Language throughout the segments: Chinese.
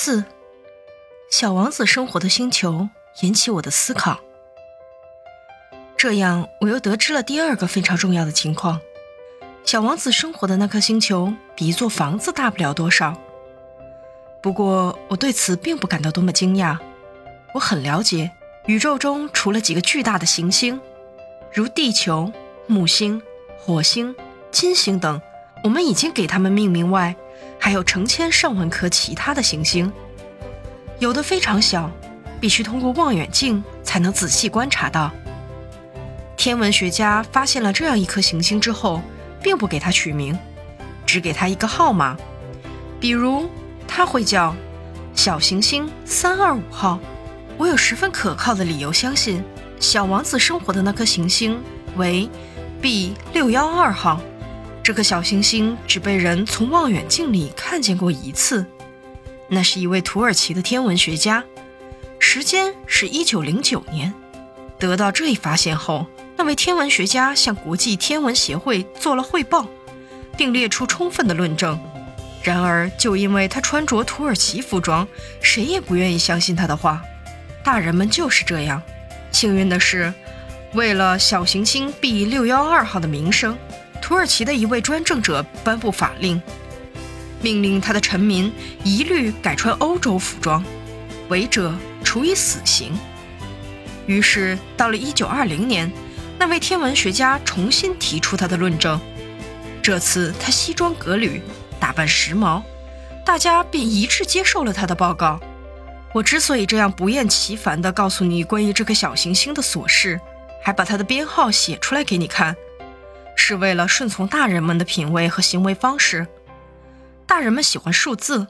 四，小王子生活的星球引起我的思考。这样，我又得知了第二个非常重要的情况：小王子生活的那颗星球比一座房子大不了多少。不过，我对此并不感到多么惊讶。我很了解，宇宙中除了几个巨大的行星，如地球、木星、火星、金星等，我们已经给它们命名外，还有成千上万颗其他的行星，有的非常小，必须通过望远镜才能仔细观察到。天文学家发现了这样一颗行星之后，并不给它取名，只给它一个号码，比如它会叫小行星三二五号。我有十分可靠的理由相信，小王子生活的那颗行星为 B 六幺二号。这颗小行星只被人从望远镜里看见过一次，那是一位土耳其的天文学家，时间是一九零九年。得到这一发现后，那位天文学家向国际天文协会做了汇报，并列出充分的论证。然而，就因为他穿着土耳其服装，谁也不愿意相信他的话。大人们就是这样。幸运的是，为了小行星 B 六幺二号的名声，土耳其的一位专政者颁布法令，命令他的臣民一律改穿欧洲服装，违者处以死刑。于是，到了一九二零年。那位天文学家重新提出他的论证，这次他西装革履，打扮时髦，大家便一致接受了他的报告。我之所以这样不厌其烦地告诉你关于这颗小行星的琐事，还把它的编号写出来给你看，是为了顺从大人们的品味和行为方式。大人们喜欢数字，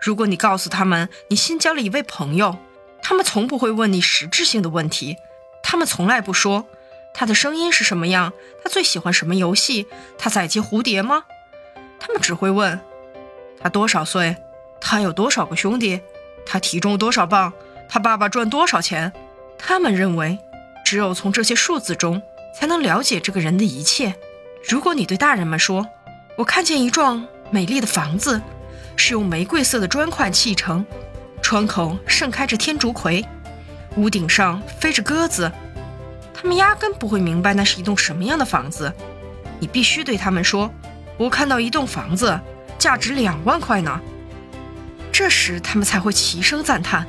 如果你告诉他们你新交了一位朋友，他们从不会问你实质性的问题，他们从来不说。他的声音是什么样？他最喜欢什么游戏？他在接蝴蝶吗？他们只会问他多少岁，他有多少个兄弟，他体重多少磅，他爸爸赚多少钱。他们认为，只有从这些数字中才能了解这个人的一切。如果你对大人们说：“我看见一幢美丽的房子，是用玫瑰色的砖块砌成，窗口盛开着天竺葵，屋顶上飞着鸽子。”他们压根不会明白那是一栋什么样的房子，你必须对他们说：“我看到一栋房子，价值两万块呢。”这时他们才会齐声赞叹：“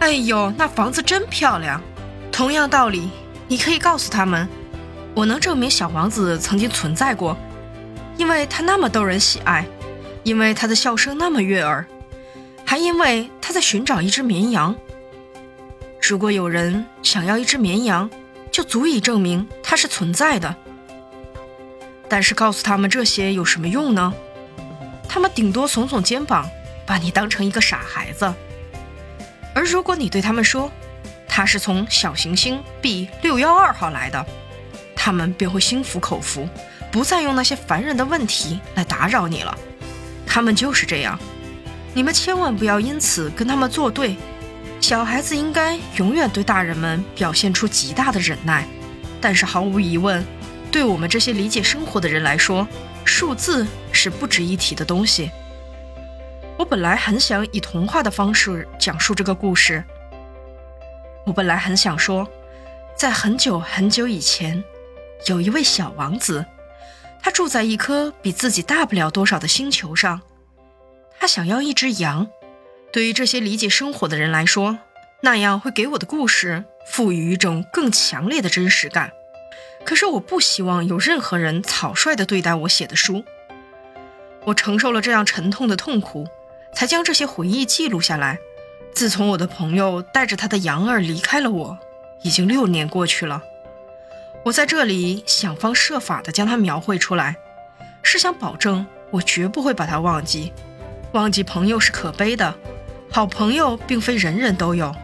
哎呦，那房子真漂亮！”同样道理，你可以告诉他们：“我能证明小王子曾经存在过，因为他那么逗人喜爱，因为他的笑声那么悦耳，还因为他在寻找一只绵羊。如果有人想要一只绵羊，”就足以证明它是存在的。但是告诉他们这些有什么用呢？他们顶多耸耸肩膀，把你当成一个傻孩子。而如果你对他们说，他是从小行星 B 六幺二号来的，他们便会心服口服，不再用那些烦人的问题来打扰你了。他们就是这样，你们千万不要因此跟他们作对。小孩子应该永远对大人们表现出极大的忍耐，但是毫无疑问，对我们这些理解生活的人来说，数字是不值一提的东西。我本来很想以童话的方式讲述这个故事。我本来很想说，在很久很久以前，有一位小王子，他住在一颗比自己大不了多少的星球上，他想要一只羊。对于这些理解生活的人来说，那样会给我的故事赋予一种更强烈的真实感。可是我不希望有任何人草率地对待我写的书。我承受了这样沉痛的痛苦，才将这些回忆记录下来。自从我的朋友带着他的羊儿离开了我，已经六年过去了。我在这里想方设法地将它描绘出来，是想保证我绝不会把它忘记。忘记朋友是可悲的。好朋友并非人人都有。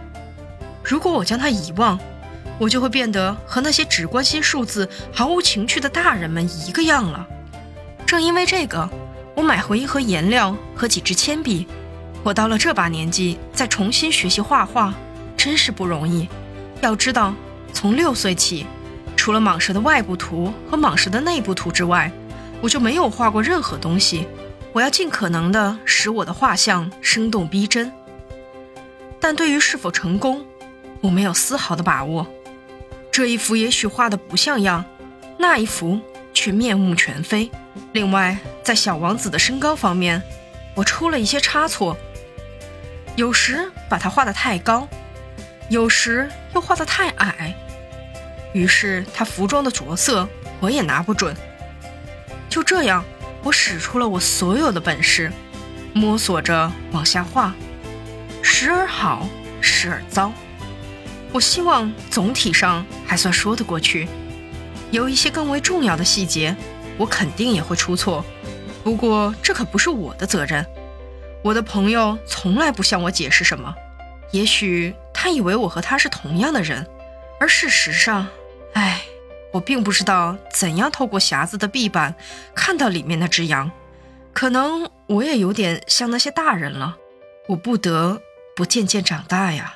如果我将他遗忘，我就会变得和那些只关心数字、毫无情趣的大人们一个样了。正因为这个，我买回一盒颜料和几支铅笔。我到了这把年纪，再重新学习画画，真是不容易。要知道，从六岁起，除了蟒蛇的外部图和蟒蛇的内部图之外，我就没有画过任何东西。我要尽可能的使我的画像生动逼真。但对于是否成功，我没有丝毫的把握。这一幅也许画的不像样，那一幅却面目全非。另外，在小王子的身高方面，我出了一些差错，有时把他画得太高，有时又画得太矮。于是他服装的着色我也拿不准。就这样，我使出了我所有的本事，摸索着往下画。时而好，时而糟。我希望总体上还算说得过去。有一些更为重要的细节，我肯定也会出错。不过这可不是我的责任。我的朋友从来不向我解释什么。也许他以为我和他是同样的人，而事实上，唉，我并不知道怎样透过匣子的壁板看到里面那只羊。可能我也有点像那些大人了。我不得。不渐渐长大呀。